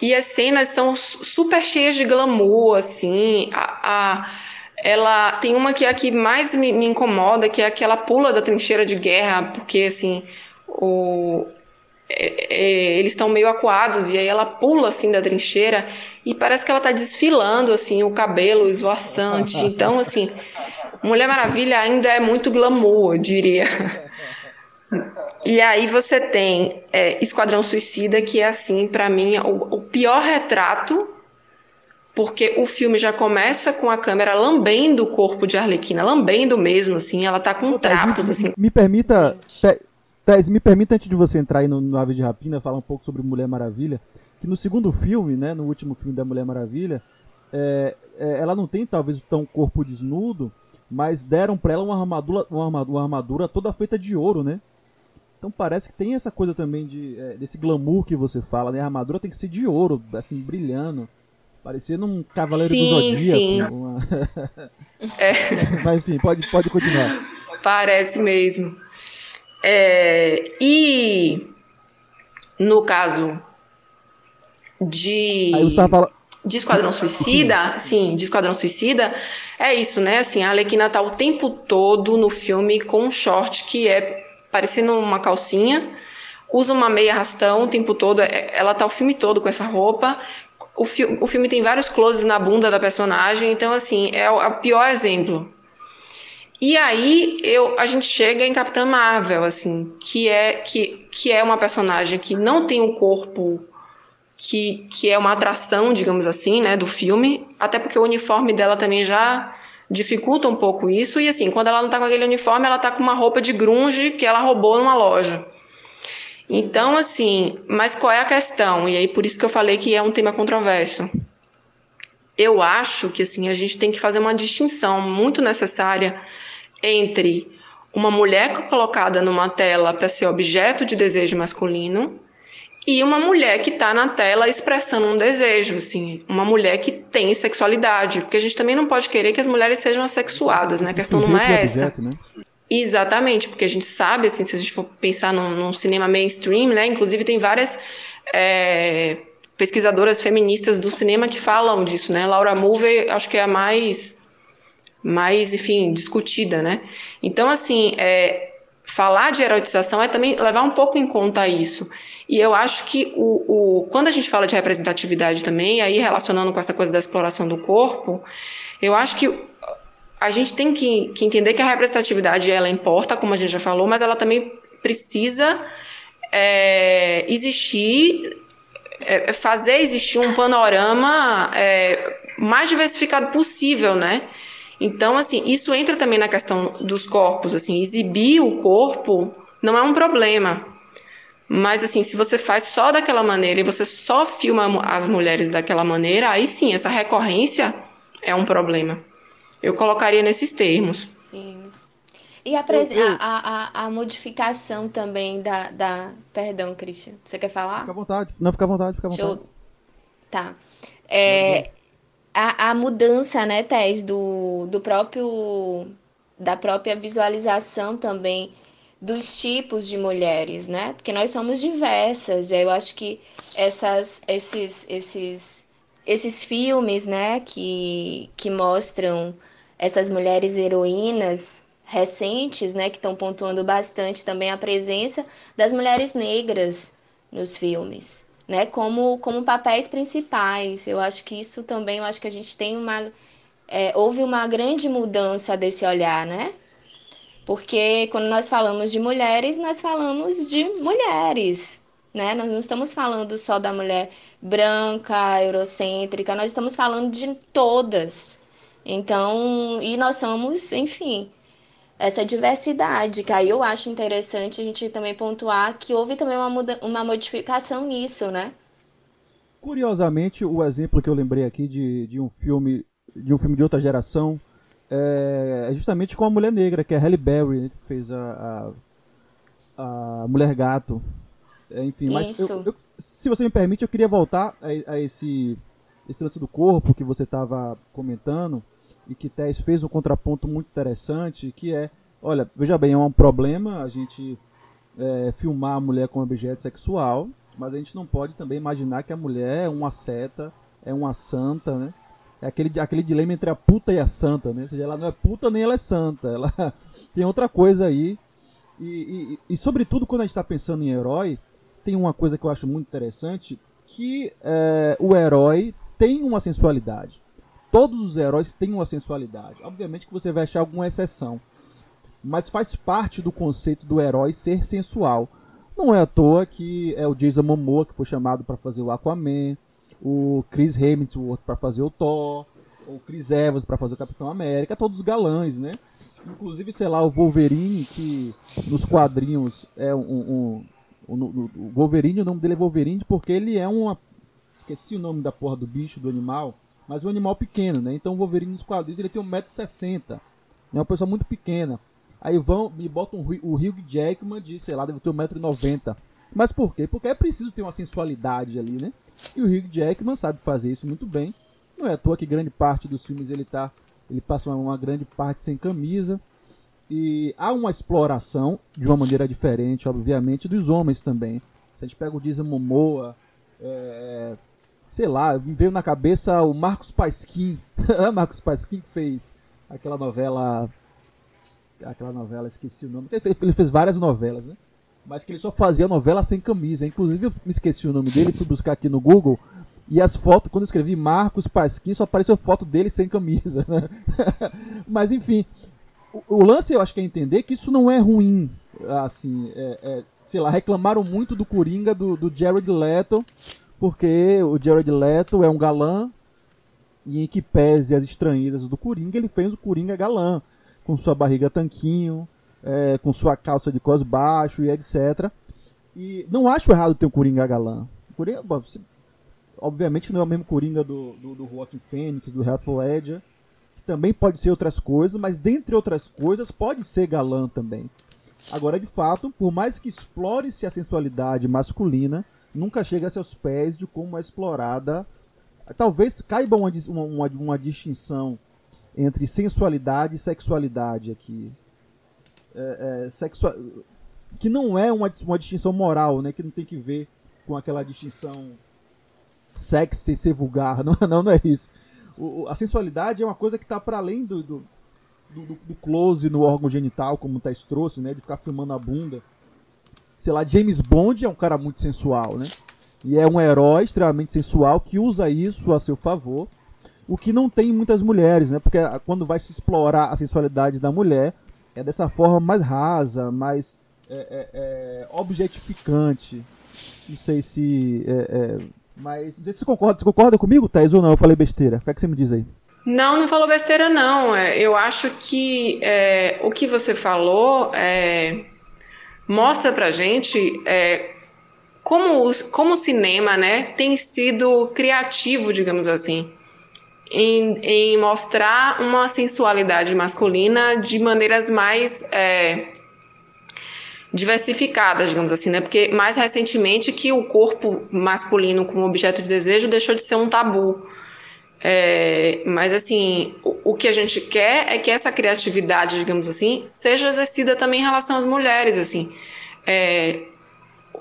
[SPEAKER 3] E as cenas são super cheias de glamour, assim. A, a ela tem uma que é a que mais me, me incomoda, que é aquela pula da trincheira de guerra, porque assim, o, é, é, eles estão meio acuados e aí ela pula assim da trincheira e parece que ela está desfilando assim o cabelo esvoaçante. Então assim, Mulher Maravilha ainda é muito glamour, eu diria. E aí você tem é, Esquadrão Suicida, que é assim, para mim, o, o, pior retrato, porque o filme já começa com a câmera lambendo o corpo de Arlequina, lambendo mesmo, assim, ela tá com trapos,
[SPEAKER 1] me,
[SPEAKER 3] assim.
[SPEAKER 1] Me permita, Tess, me permita antes de você entrar aí no, no Ave de Rapina, falar um pouco sobre Mulher Maravilha, que no segundo filme, né, no último filme da Mulher Maravilha, é, é, ela não tem talvez tão corpo desnudo, mas deram para ela uma armadura, uma armadura, uma armadura toda feita de ouro, né? Então parece que tem essa coisa também de é, desse glamour que você fala, né? A armadura tem que ser de ouro, assim, brilhando. Parecendo um cavaleiro sim, do zodíaco. Sim. Uma... é. Mas enfim, pode, pode continuar.
[SPEAKER 3] Parece mesmo. É, e no caso de.
[SPEAKER 1] Aí você estava falando
[SPEAKER 3] de Esquadrão Suicida, sim, de Esquadrão Suicida, é isso, né? Assim, a Alequina tá o tempo todo no filme com um short que é parecendo uma calcinha, usa uma meia rastão o tempo todo, é, ela tá o filme todo com essa roupa. O, fi o filme tem vários closes na bunda da personagem, então assim, é o, é o pior exemplo. E aí eu, a gente chega em Capitã Marvel, assim, que é que, que é uma personagem que não tem um corpo que, que é uma atração, digamos assim, né, do filme, até porque o uniforme dela também já dificulta um pouco isso, e assim, quando ela não tá com aquele uniforme, ela tá com uma roupa de grunge que ela roubou numa loja. Então, assim, mas qual é a questão? E aí por isso que eu falei que é um tema controverso. Eu acho que assim, a gente tem que fazer uma distinção muito necessária entre uma mulher colocada numa tela para ser objeto de desejo masculino e uma mulher que está na tela expressando um desejo, assim, uma mulher que tem sexualidade, porque a gente também não pode querer que as mulheres sejam assexuadas, né? A questão não é essa. Objeto, né? Exatamente, porque a gente sabe, assim, se a gente for pensar num, num cinema mainstream, né? Inclusive tem várias é, pesquisadoras feministas do cinema que falam disso, né? Laura Mulvey, acho que é a mais, mais, enfim, discutida, né? Então, assim, é, falar de erotização é também levar um pouco em conta isso. E eu acho que o, o, quando a gente fala de representatividade também, aí relacionando com essa coisa da exploração do corpo, eu acho que a gente tem que, que entender que a representatividade ela importa, como a gente já falou, mas ela também precisa é, existir, é, fazer existir um panorama é, mais diversificado possível, né? Então, assim, isso entra também na questão dos corpos, assim, exibir o corpo não é um problema. Mas assim, se você faz só daquela maneira e você só filma as mulheres daquela maneira, aí sim, essa recorrência é um problema. Eu colocaria nesses termos.
[SPEAKER 2] Sim. E a, a, a, a, modificação também da, da. Perdão, Christian. Você quer falar?
[SPEAKER 1] Fica à vontade. Não, fica à vontade, fica à vontade. Eu...
[SPEAKER 2] Tá. É, a, a mudança, né, Tess, do, do próprio da própria visualização também dos tipos de mulheres, né? Porque nós somos diversas. Eu acho que essas, esses, esses, esses filmes, né, que, que mostram essas mulheres heroínas recentes, né, que estão pontuando bastante também a presença das mulheres negras nos filmes, né, como, como papéis principais. Eu acho que isso também, eu acho que a gente tem uma é, houve uma grande mudança desse olhar, né? Porque quando nós falamos de mulheres, nós falamos de mulheres, né? Nós não estamos falando só da mulher branca, eurocêntrica, nós estamos falando de todas. Então, e nós somos, enfim, essa diversidade, que aí eu acho interessante a gente também pontuar que houve também uma, muda uma modificação nisso, né?
[SPEAKER 1] Curiosamente, o exemplo que eu lembrei aqui de, de um filme de um filme de outra geração é, é justamente com a mulher negra, que é a Halle Berry, né, que fez a, a, a Mulher Gato. É, enfim, mas eu, eu, se você me permite, eu queria voltar a, a esse, esse lance do corpo que você estava comentando e que Tess fez um contraponto muito interessante, que é, olha, veja bem, é um problema a gente é, filmar a mulher como objeto sexual, mas a gente não pode também imaginar que a mulher é uma seta, é uma santa, né? É aquele, aquele dilema entre a puta e a santa, né? Ou seja, ela não é puta nem ela é santa, ela tem outra coisa aí. E, e, e sobretudo quando a gente está pensando em herói, tem uma coisa que eu acho muito interessante, que é, o herói tem uma sensualidade. Todos os heróis têm uma sensualidade. Obviamente que você vai achar alguma exceção. Mas faz parte do conceito do herói ser sensual. Não é à toa que é o Jason Momoa que foi chamado para fazer o Aquaman, o Chris Hemsworth para fazer o Thor, o Chris Evans para fazer o Capitão América, todos galãs, né? Inclusive, sei lá, o Wolverine, que nos quadrinhos é um. um, um, um o Wolverine, o nome dele é Wolverine porque ele é uma. Esqueci o nome da porra do bicho, do animal mas um animal pequeno, né? Então o Wolverine nos quadrinhos ele tem 1,60m. É uma pessoa muito pequena. Aí vão, me botam o Hugh Jackman de, sei lá, deve ter 1,90m. Mas por quê? Porque é preciso ter uma sensualidade ali, né? E o Hugh Jackman sabe fazer isso muito bem. Não é à toa que grande parte dos filmes ele tá. Ele passa uma, grande parte sem camisa. E há uma exploração, de uma maneira diferente, obviamente, dos homens também. Se a gente pega o Jason Momoa, é, sei lá, me veio na cabeça o Marcos Pasquim. Marcos Pasquim que fez aquela novela. Aquela novela, esqueci o nome. Ele fez, ele fez várias novelas, né? Mas que ele só fazia novela sem camisa. Inclusive, eu me esqueci o nome dele, fui buscar aqui no Google. E as fotos, quando eu escrevi Marcos Pasquim, só apareceu foto dele sem camisa. Né? Mas enfim, o, o, lance eu acho que é entender que isso não é ruim. Assim, é, é, sei lá, reclamaram muito do Coringa do, do Jared Leto porque o Jared Leto é um galã e em que pese as estranhezas do Coringa, ele fez o Coringa galã, com sua barriga tanquinho, é, com sua calça de cos baixo e etc. E não acho errado ter um Coringa galã. Coringa, bom, obviamente não é o mesmo Coringa do, do, do Joaquin Phoenix, do Heath Ledger, que também pode ser outras coisas, mas dentre outras coisas pode ser galã também. Agora, de fato, por mais que explore-se a sensualidade masculina, nunca chega a seus pés de como é explorada. Talvez caiba uma, uma, uma distinção entre sensualidade e sexualidade aqui. É, é, que não é uma, uma distinção moral, né? Que não tem que ver com aquela distinção sexy ser vulgar. Não, não, não é isso. O, a sensualidade é uma coisa que está para além do, do, do, do, close no órgão genital, como o Tess trouxe, né? De ficar filmando a bunda sei lá, James Bond é um cara muito sensual, né? E é um herói extremamente sensual que usa isso a seu favor. O que não tem muitas mulheres, né? Porque quando vai se explorar a sensualidade da mulher, é dessa forma mais rasa, mais é, é, é, objetificante. Não sei se. É, é, mas. Não sei se você concorda, você concorda comigo, Thais, ou não? Eu falei besteira. O que, é que você me diz aí?
[SPEAKER 3] Não, não falou besteira, não. É, eu acho que o que você falou é mostra pra gente é, como, o, como o cinema né, tem sido criativo, digamos assim, em, em mostrar uma sensualidade masculina de maneiras mais é, diversificadas, digamos assim, né? Porque mais recentemente que o corpo masculino como objeto de desejo deixou de ser um tabu. É, mas assim, o, o, que a gente quer é que essa criatividade, digamos assim, seja exercida também em relação às mulheres, assim. É,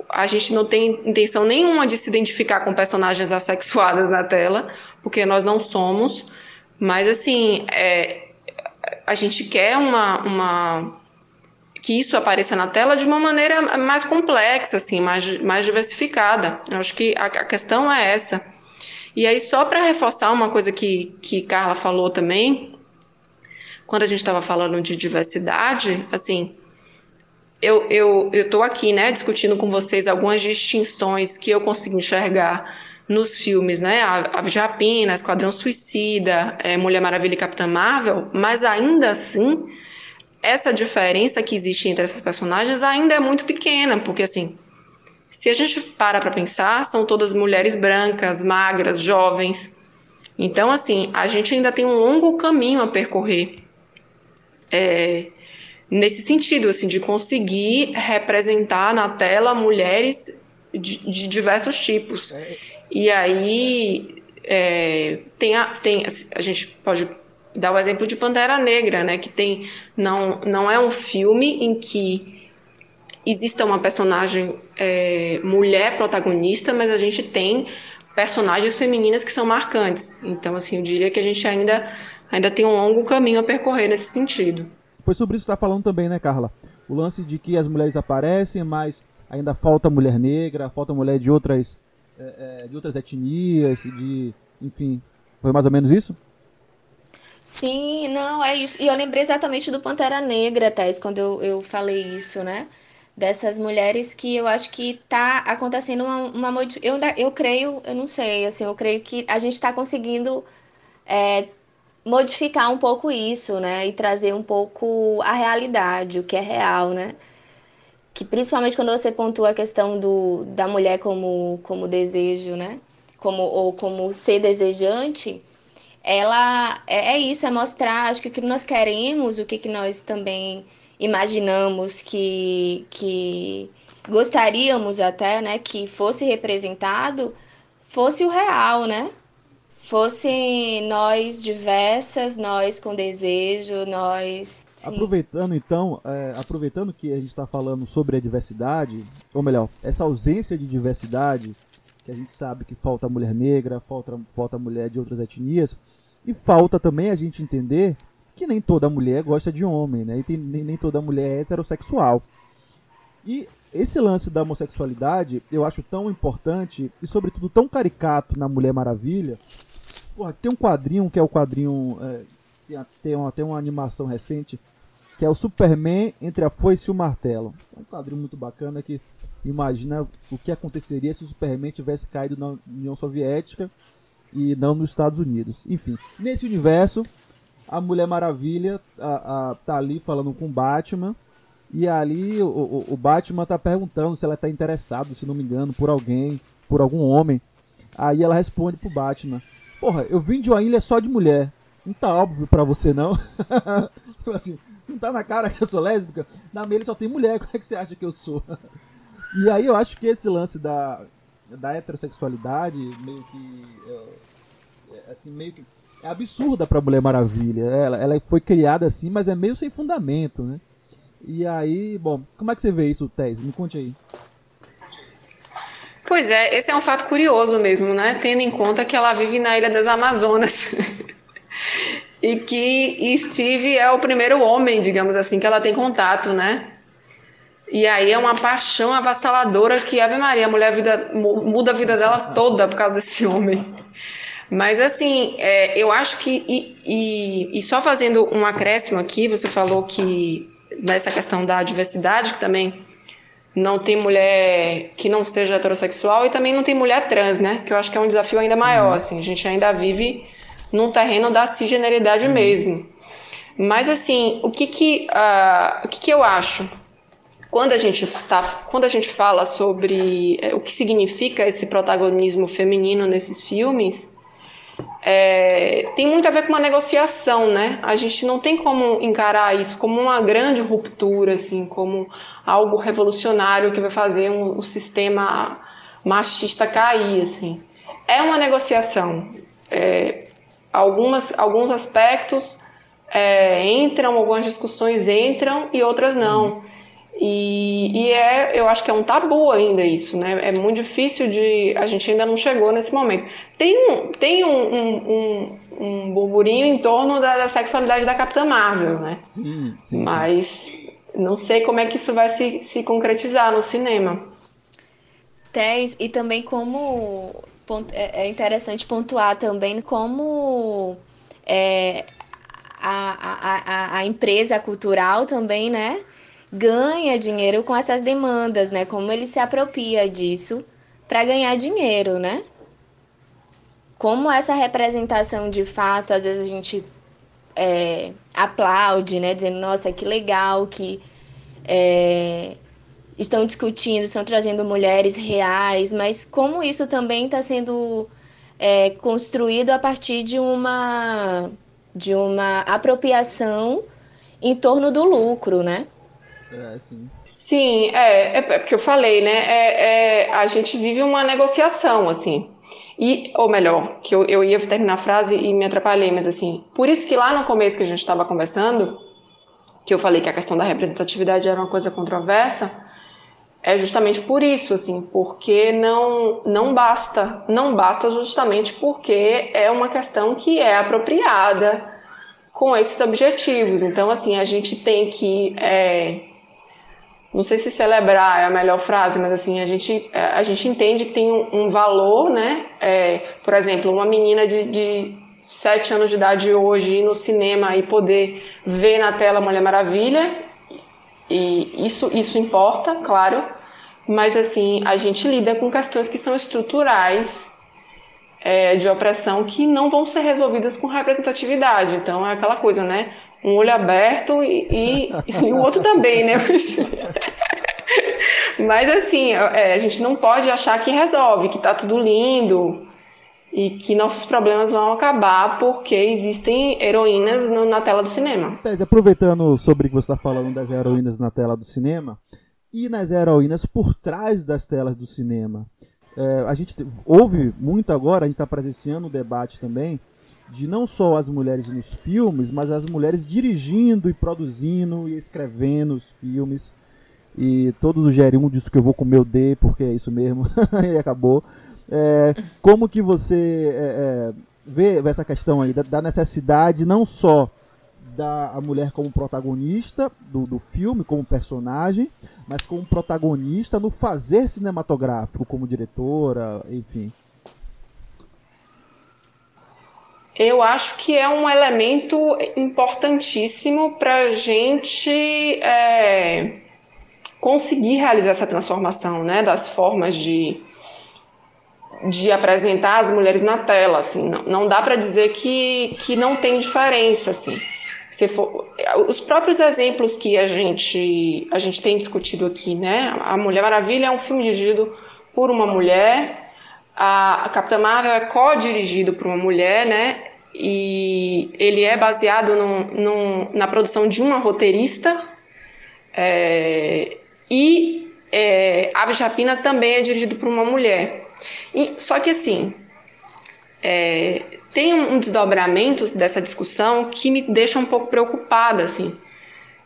[SPEAKER 3] a gente não tem intenção nenhuma de se identificar com personagens assexuadas na tela, porque nós não somos. Mas assim, é, a gente quer uma, uma que isso apareça na tela de uma maneira mais complexa, assim, mais, mais diversificada. Eu acho que a, a questão é essa. E aí, só para reforçar uma coisa que, que Carla falou também, quando a gente estava falando de diversidade, assim, eu eu estou aqui, né, discutindo com vocês algumas distinções que eu consigo enxergar nos filmes, né, a, a Japina, Esquadrão Suicida, é, Mulher Maravilha e Capitã Marvel, mas ainda assim, essa diferença que existe entre essas personagens ainda é muito pequena, porque assim, se a gente para para pensar, são todas mulheres brancas, magras, jovens. Então, assim, a gente ainda tem um longo caminho a percorrer é, nesse sentido, assim, de conseguir representar na tela mulheres de, de diversos tipos. E aí é, tem, a, tem a gente pode dar o exemplo de Pantera Negra, né? Que tem não não é um filme em que exista uma personagem é, mulher protagonista, mas a gente tem personagens femininas que são marcantes. Então, assim, eu diria que a gente ainda, ainda tem um longo caminho a percorrer nesse sentido.
[SPEAKER 1] Foi sobre isso que você está falando também, né, Carla? O lance de que as mulheres aparecem, mas ainda falta mulher negra, falta mulher de outras, é, é de outras etnias, de. Enfim. Foi mais ou menos isso?
[SPEAKER 2] Sim, não, é isso. E eu lembrei exatamente do Pantera Negra, Thais, quando eu, eu falei isso, né? Dessas mulheres que eu acho que está acontecendo uma, uma eu, eu creio, eu não sei, assim, eu creio que a gente está conseguindo é, modificar um pouco isso, né, e trazer um pouco a realidade, o que é real, né, que principalmente quando você pontua a questão do, da mulher como, como desejo, né, como, ou como ser desejante, ela é, é isso, é mostrar, acho que o que nós queremos, o que, que nós também imaginamos que, que gostaríamos até, né, que fosse representado, fosse o real, né? Fosse nós diversas, nós com desejo, nós.
[SPEAKER 1] Sim. Aproveitando então, é, aproveitando que a gente está falando sobre a diversidade, ou melhor, essa ausência de diversidade, que a gente sabe que falta mulher negra, falta, falta mulher de outras etnias, e falta também a gente entender que nem toda mulher gosta de homem, né? E tem, nem, nem toda mulher é heterossexual. E esse lance da homossexualidade eu acho tão importante e, sobretudo, tão caricato na Mulher Maravilha. Porra, tem um quadrinho que é o quadrinho. É, tem, tem, uma, tem uma animação recente que é o Superman entre a foice e o martelo. É um quadrinho muito bacana que imagina o que aconteceria se o Superman tivesse caído na União Soviética e não nos Estados Unidos. Enfim, nesse universo a Mulher Maravilha a, a, tá ali falando com o Batman. E ali o, o, o, Batman tá perguntando se ela tá interessada, se não me engano, por alguém, por algum homem. Aí ela responde pro Batman: Porra, eu vim de uma ilha só de mulher. Não tá óbvio pra você, não? Tipo assim, não tá na cara que eu sou lésbica? Na minha ilha só tem mulher, como é que você acha que eu sou? e aí eu acho que esse lance da, da heterossexualidade, meio que. É, assim, meio que é absurda pra Mulher Maravilha. Ela, ela foi criada assim, mas é meio sem fundamento, né? E aí, bom, como é que você vê isso, Tess? Me conte aí.
[SPEAKER 3] Pois é, esse é um fato curioso mesmo, né? Tendo em conta que ela vive na Ilha das Amazonas. e que Steve é o primeiro homem, digamos assim, que ela tem contato, né? E aí é uma paixão avassaladora que Ave Maria, a mulher vida, muda a vida dela toda por causa desse homem. Mas assim, é, eu acho que. E, e, e, só fazendo um acréscimo aqui, você falou que nessa questão da diversidade, que também não tem mulher que não seja heterossexual e também não tem mulher trans, né? Que eu acho que é um desafio ainda maior, uhum. assim. A gente ainda vive num terreno da cisgeneridade uhum. mesmo. Mas assim, o que que, uh, o que que eu acho? Quando a gente tá, quando a gente fala sobre é, o que significa esse protagonismo feminino nesses filmes, é, tem muito a ver com uma negociação, né? A gente não tem como encarar isso como uma grande ruptura, assim, como algo revolucionário que vai fazer um, o sistema machista cair, assim. É uma negociação. É, algumas, alguns aspectos é, entram, algumas discussões entram e outras não. E, e, é, eu acho que é um tabu ainda isso, né? É muito difícil de. A gente ainda não chegou nesse momento. Tem um, tem um, um, um, um burburinho em torno da, da, sexualidade da Capitã Marvel, né? Sim, sim, Mas sim. não sei como é que isso vai se, se concretizar no cinema.
[SPEAKER 2] Tem, e também como é, é interessante pontuar também como é, a, a, a, a empresa cultural também, né? Ganha dinheiro com essas demandas, né? Como ele se apropria disso para ganhar dinheiro, né? Como essa representação de fato, às vezes a gente é, aplaude, né? Dizendo, nossa, que legal que é, estão discutindo, estão trazendo mulheres reais, mas como isso também está sendo é, construído a partir de uma de uma apropriação em torno do lucro, né?
[SPEAKER 3] É, sim. Sim, é, é, é porque eu falei, né? É, é, a gente vive uma negociação, assim. E, ou melhor, que eu, eu ia terminar a frase e me atrapalhei, mas assim, por isso que lá no começo que a gente estava conversando, que eu falei que a questão da representatividade era uma coisa controversa, é justamente por isso, assim, porque não, não basta, não basta justamente porque é uma questão que é apropriada com esses objetivos. Então, assim, a gente tem que é, não sei se celebrar é a melhor frase, mas assim, a gente, é, a gente entende que tem um, um valor, né? É, por exemplo, uma menina de, de sete anos de idade hoje ir no cinema e poder ver na tela Mulher Maravilha, e isso, isso importa, claro, mas assim, a gente lida com questões que são estruturais é, de opressão que não vão ser resolvidas com representatividade. Então é aquela coisa, né? Um olho aberto e, e, e o outro também, né? Mas assim, é, a gente não pode achar que resolve, que tá tudo lindo e que nossos problemas vão acabar porque existem heroínas no, na tela do cinema.
[SPEAKER 1] Tese, aproveitando sobre o que você está falando das heroínas na tela do cinema e nas heroínas por trás das telas do cinema. É, a gente ouve muito agora, a gente está presenciando o debate também de não só as mulheres nos filmes, mas as mulheres dirigindo e produzindo e escrevendo os filmes. E todos os GR1 disse que eu vou comer o D, porque é isso mesmo, e acabou. É, como que você é, é, vê essa questão aí da, da, necessidade não só da a mulher como protagonista do, do filme, como personagem, mas como protagonista no fazer cinematográfico, como diretora, enfim.
[SPEAKER 3] Eu acho que é um elemento importantíssimo para a gente é, conseguir realizar essa transformação, né, das formas de, de apresentar as mulheres na tela, assim, não, não dá para dizer que, que não tem diferença, assim. Se for, os próprios exemplos que a gente, a gente tem discutido aqui, né, a Mulher Maravilha é um filme dirigido por uma mulher, a, Capitã Marvel é co-dirigido por uma mulher, né? E ele é baseado num, num, na produção de uma roteirista. É, e é, Aves Rapina também é dirigido por uma mulher. E, só que assim, é, tem um, um desdobramento dessa discussão que me deixa um pouco preocupada, assim.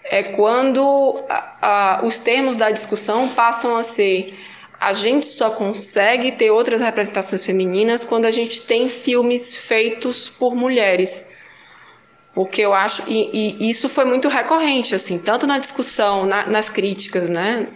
[SPEAKER 3] É quando a, a, os termos da discussão passam a ser a gente só consegue ter outras representações femininas quando a gente tem filmes feitos por mulheres. Porque eu acho, e, e isso foi muito recorrente, assim, tanto na discussão, na, nas críticas, né,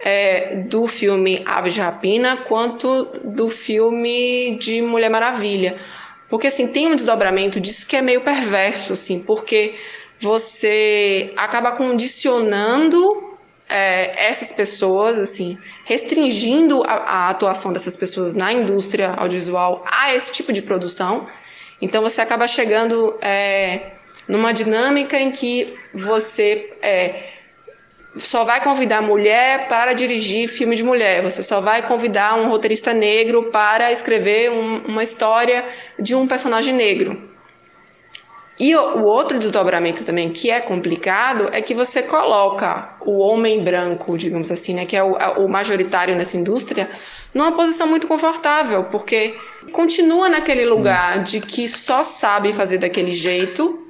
[SPEAKER 3] é, do filme Aves de Rapina, quanto do filme de Mulher Maravilha. Porque, assim, tem um desdobramento disso que é meio perverso, assim, porque você acaba condicionando é, essas pessoas, assim, restringindo a, a, atuação dessas pessoas na indústria audiovisual a esse tipo de produção. Então você acaba chegando é, numa dinâmica em que você é, só vai convidar mulher para dirigir filme de mulher, você só vai convidar um roteirista negro para escrever um, uma história de um personagem negro. E o outro desdobramento também que é complicado é que você coloca o homem branco, digamos assim, né, que é o, o majoritário nessa indústria, numa posição muito confortável, porque continua naquele lugar de que só sabe fazer daquele jeito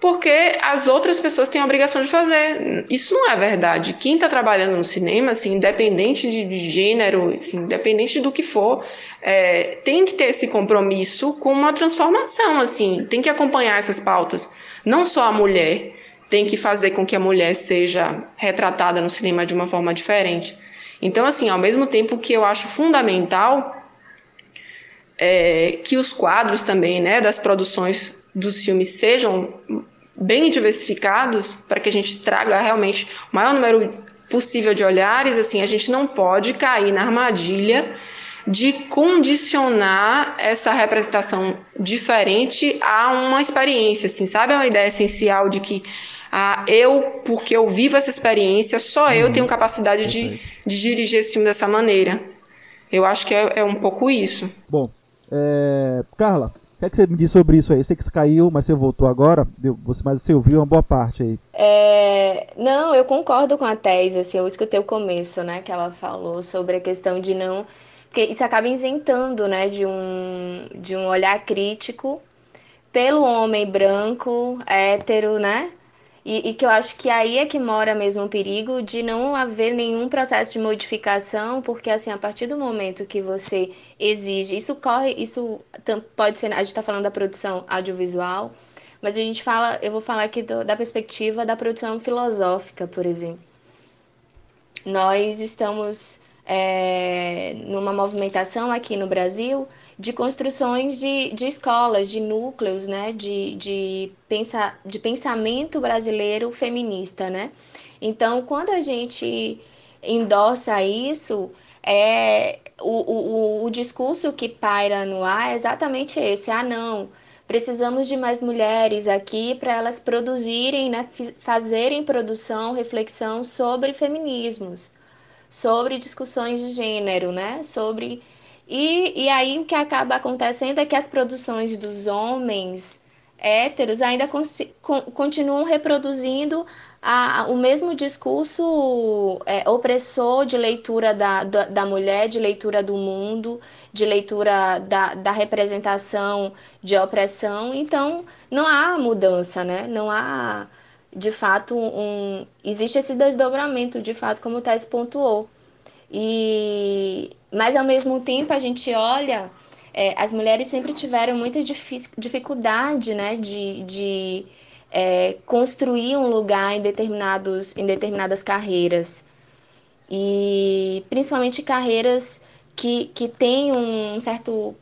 [SPEAKER 3] porque as outras pessoas têm a obrigação de fazer. Isso não é verdade. Quem está trabalhando no cinema, assim, independente de gênero, assim, independente do que for, é, tem que ter esse compromisso com uma transformação, assim, tem que acompanhar essas pautas. Não só a mulher tem que fazer com que a mulher seja retratada no cinema de uma forma diferente. Então, assim, ao mesmo tempo que eu acho fundamental é, que os quadros também, né, das produções dos filmes sejam bem diversificados, para que a gente traga realmente o maior número possível de olhares, assim, a gente não pode cair na armadilha de condicionar essa representação diferente a uma experiência, assim, sabe? É uma ideia essencial de que ah, eu, porque eu vivo essa experiência, só eu uhum. tenho capacidade de, de dirigir esse filme dessa maneira. Eu acho que é, é um pouco isso.
[SPEAKER 1] Bom, é... Carla, o que, é que você me diz sobre isso aí? Eu sei que você caiu, mas você voltou agora, você, mas você ouviu uma boa parte aí.
[SPEAKER 2] É, não, eu concordo com a tese, assim, eu escutei o começo, né, que ela falou sobre a questão de não... Porque isso acaba isentando, né, de um, de um olhar crítico pelo homem branco, hétero, né, e, e, que eu acho que aí é que mora mesmo o perigo de não haver nenhum processo de modificação, porque assim, a partir do momento que você exige, isso corre, isso pode ser, a gente está falando da produção audiovisual, mas a gente fala, eu vou falar aqui do, da perspectiva da produção filosófica, por exemplo. Nós estamos é, numa movimentação aqui no Brasil de construções de, de escolas, de núcleos, né, de, de, pensa, de pensamento brasileiro feminista, né? Então, quando a gente endossa isso, é, o, o, o discurso que paira no ar é exatamente esse, ah, não, precisamos de mais mulheres aqui para elas produzirem, né, fazerem produção, reflexão sobre feminismos, sobre discussões de gênero, né, sobre e, e aí o que acaba acontecendo é que as produções dos homens héteros ainda continuam reproduzindo a, a, o mesmo discurso é, opressor de leitura da, da, da, mulher, de leitura do mundo, de leitura da, da representação de opressão. Então, não há mudança, né? Não há, de fato, um. Existe esse desdobramento, de fato, como o Tess pontuou. E, mas ao mesmo tempo a gente olha, é, as mulheres sempre tiveram muita dificuldade né, de, de é, construir um lugar em, determinados, em determinadas carreiras. E principalmente carreiras que, que têm um certo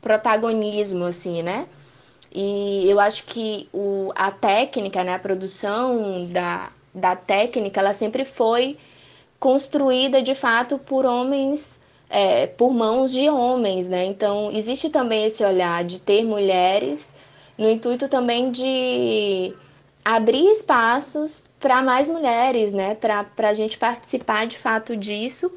[SPEAKER 2] protagonismo, assim, né? E eu acho que o, a técnica, né, a produção da, da técnica, ela sempre foi construída de fato por homens, é, por mãos de homens, né? Então existe também esse olhar de ter mulheres no intuito também de abrir espaços para mais mulheres, né? Para a gente participar de fato disso.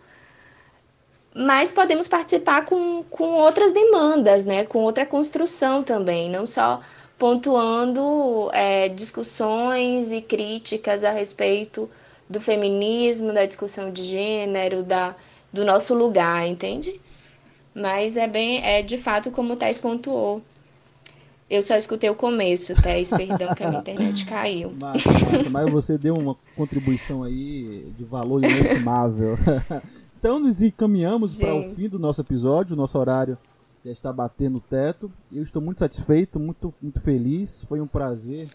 [SPEAKER 2] Mas podemos participar com, com outras demandas, né? Com outra construção também, não só pontuando é, discussões e críticas a respeito do feminismo, da discussão de gênero, da, do nosso lugar, entende? Mas é bem, é de fato como o Thais pontuou. Eu só escutei o começo, Thais, perdão que a minha internet caiu.
[SPEAKER 1] Massa, massa, mas você deu uma contribuição aí de valor inestimável. então nos encaminhamos para o fim do nosso episódio, o nosso horário já está batendo o teto. Eu estou muito satisfeito, muito, muito feliz. Foi um prazer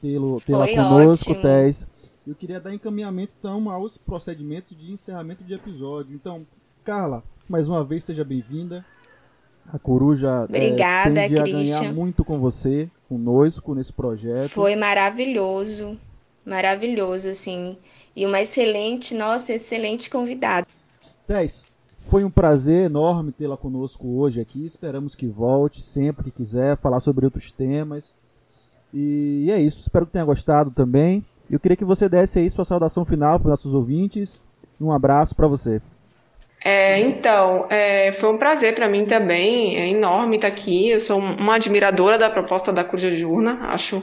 [SPEAKER 1] tê-lo tê-la conosco, Tess. Eu queria dar encaminhamento então aos procedimentos de encerramento de episódio. Então, Carla, mais uma vez seja bem-vinda. A Coruja
[SPEAKER 2] Obrigada,
[SPEAKER 1] é, tende a ganhar muito com você, conosco nesse projeto.
[SPEAKER 2] Foi maravilhoso, maravilhoso, assim. E uma excelente, nossa, excelente convidada.
[SPEAKER 1] Tess, foi um prazer enorme tê-la conosco hoje aqui. Esperamos que volte sempre que quiser falar sobre outros temas. E é isso. Espero que tenha gostado também. Eu queria que você desse aí sua saudação final para os nossos ouvintes. Um abraço para você.
[SPEAKER 3] É, então, é, foi um prazer para mim também, é enorme estar aqui. Eu sou uma admiradora da proposta da Curja Diurna, acho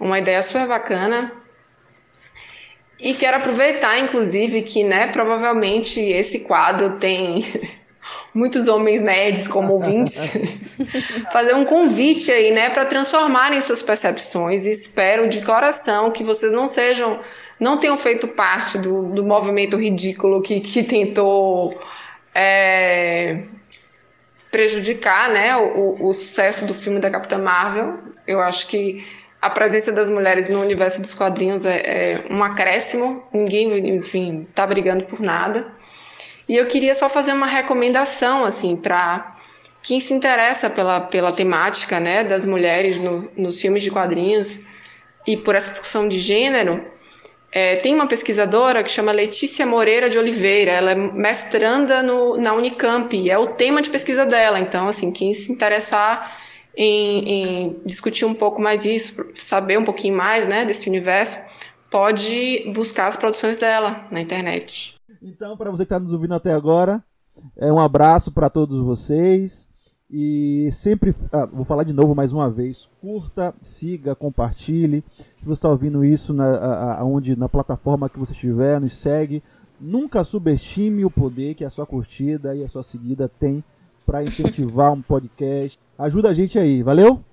[SPEAKER 3] uma ideia super bacana. E quero aproveitar, inclusive, que né, provavelmente esse quadro tem muitos homens nerds como ouvintes, fazer um convite aí, né, para transformarem suas percepções. E espero de coração que vocês não sejam não tenham feito parte do, do movimento ridículo que, que tentou é, prejudicar né, o, o, sucesso do filme da Capitã Marvel. Eu acho que a presença das mulheres no universo dos quadrinhos é, é um acréscimo, ninguém, enfim, está brigando por nada. E eu queria só fazer uma recomendação, assim, para quem se interessa pela, pela temática né, das mulheres no, nos filmes de quadrinhos e por essa discussão de gênero, é, tem uma pesquisadora que chama Letícia Moreira de Oliveira, ela é mestranda no, na Unicamp, e é o tema de pesquisa dela. Então, assim, quem se interessar em, em, discutir um pouco mais isso, saber um pouquinho mais né, desse universo, pode buscar as produções dela na internet.
[SPEAKER 1] Então, para você que está nos ouvindo até agora, é um abraço para todos vocês. E sempre, ah, vou falar de novo mais uma vez, curta, siga, compartilhe. Se você está ouvindo isso na, aonde, na plataforma que você estiver, nos segue. Nunca subestime o poder que a sua curtida e a sua seguida tem para incentivar um podcast. Ajuda a gente aí, valeu?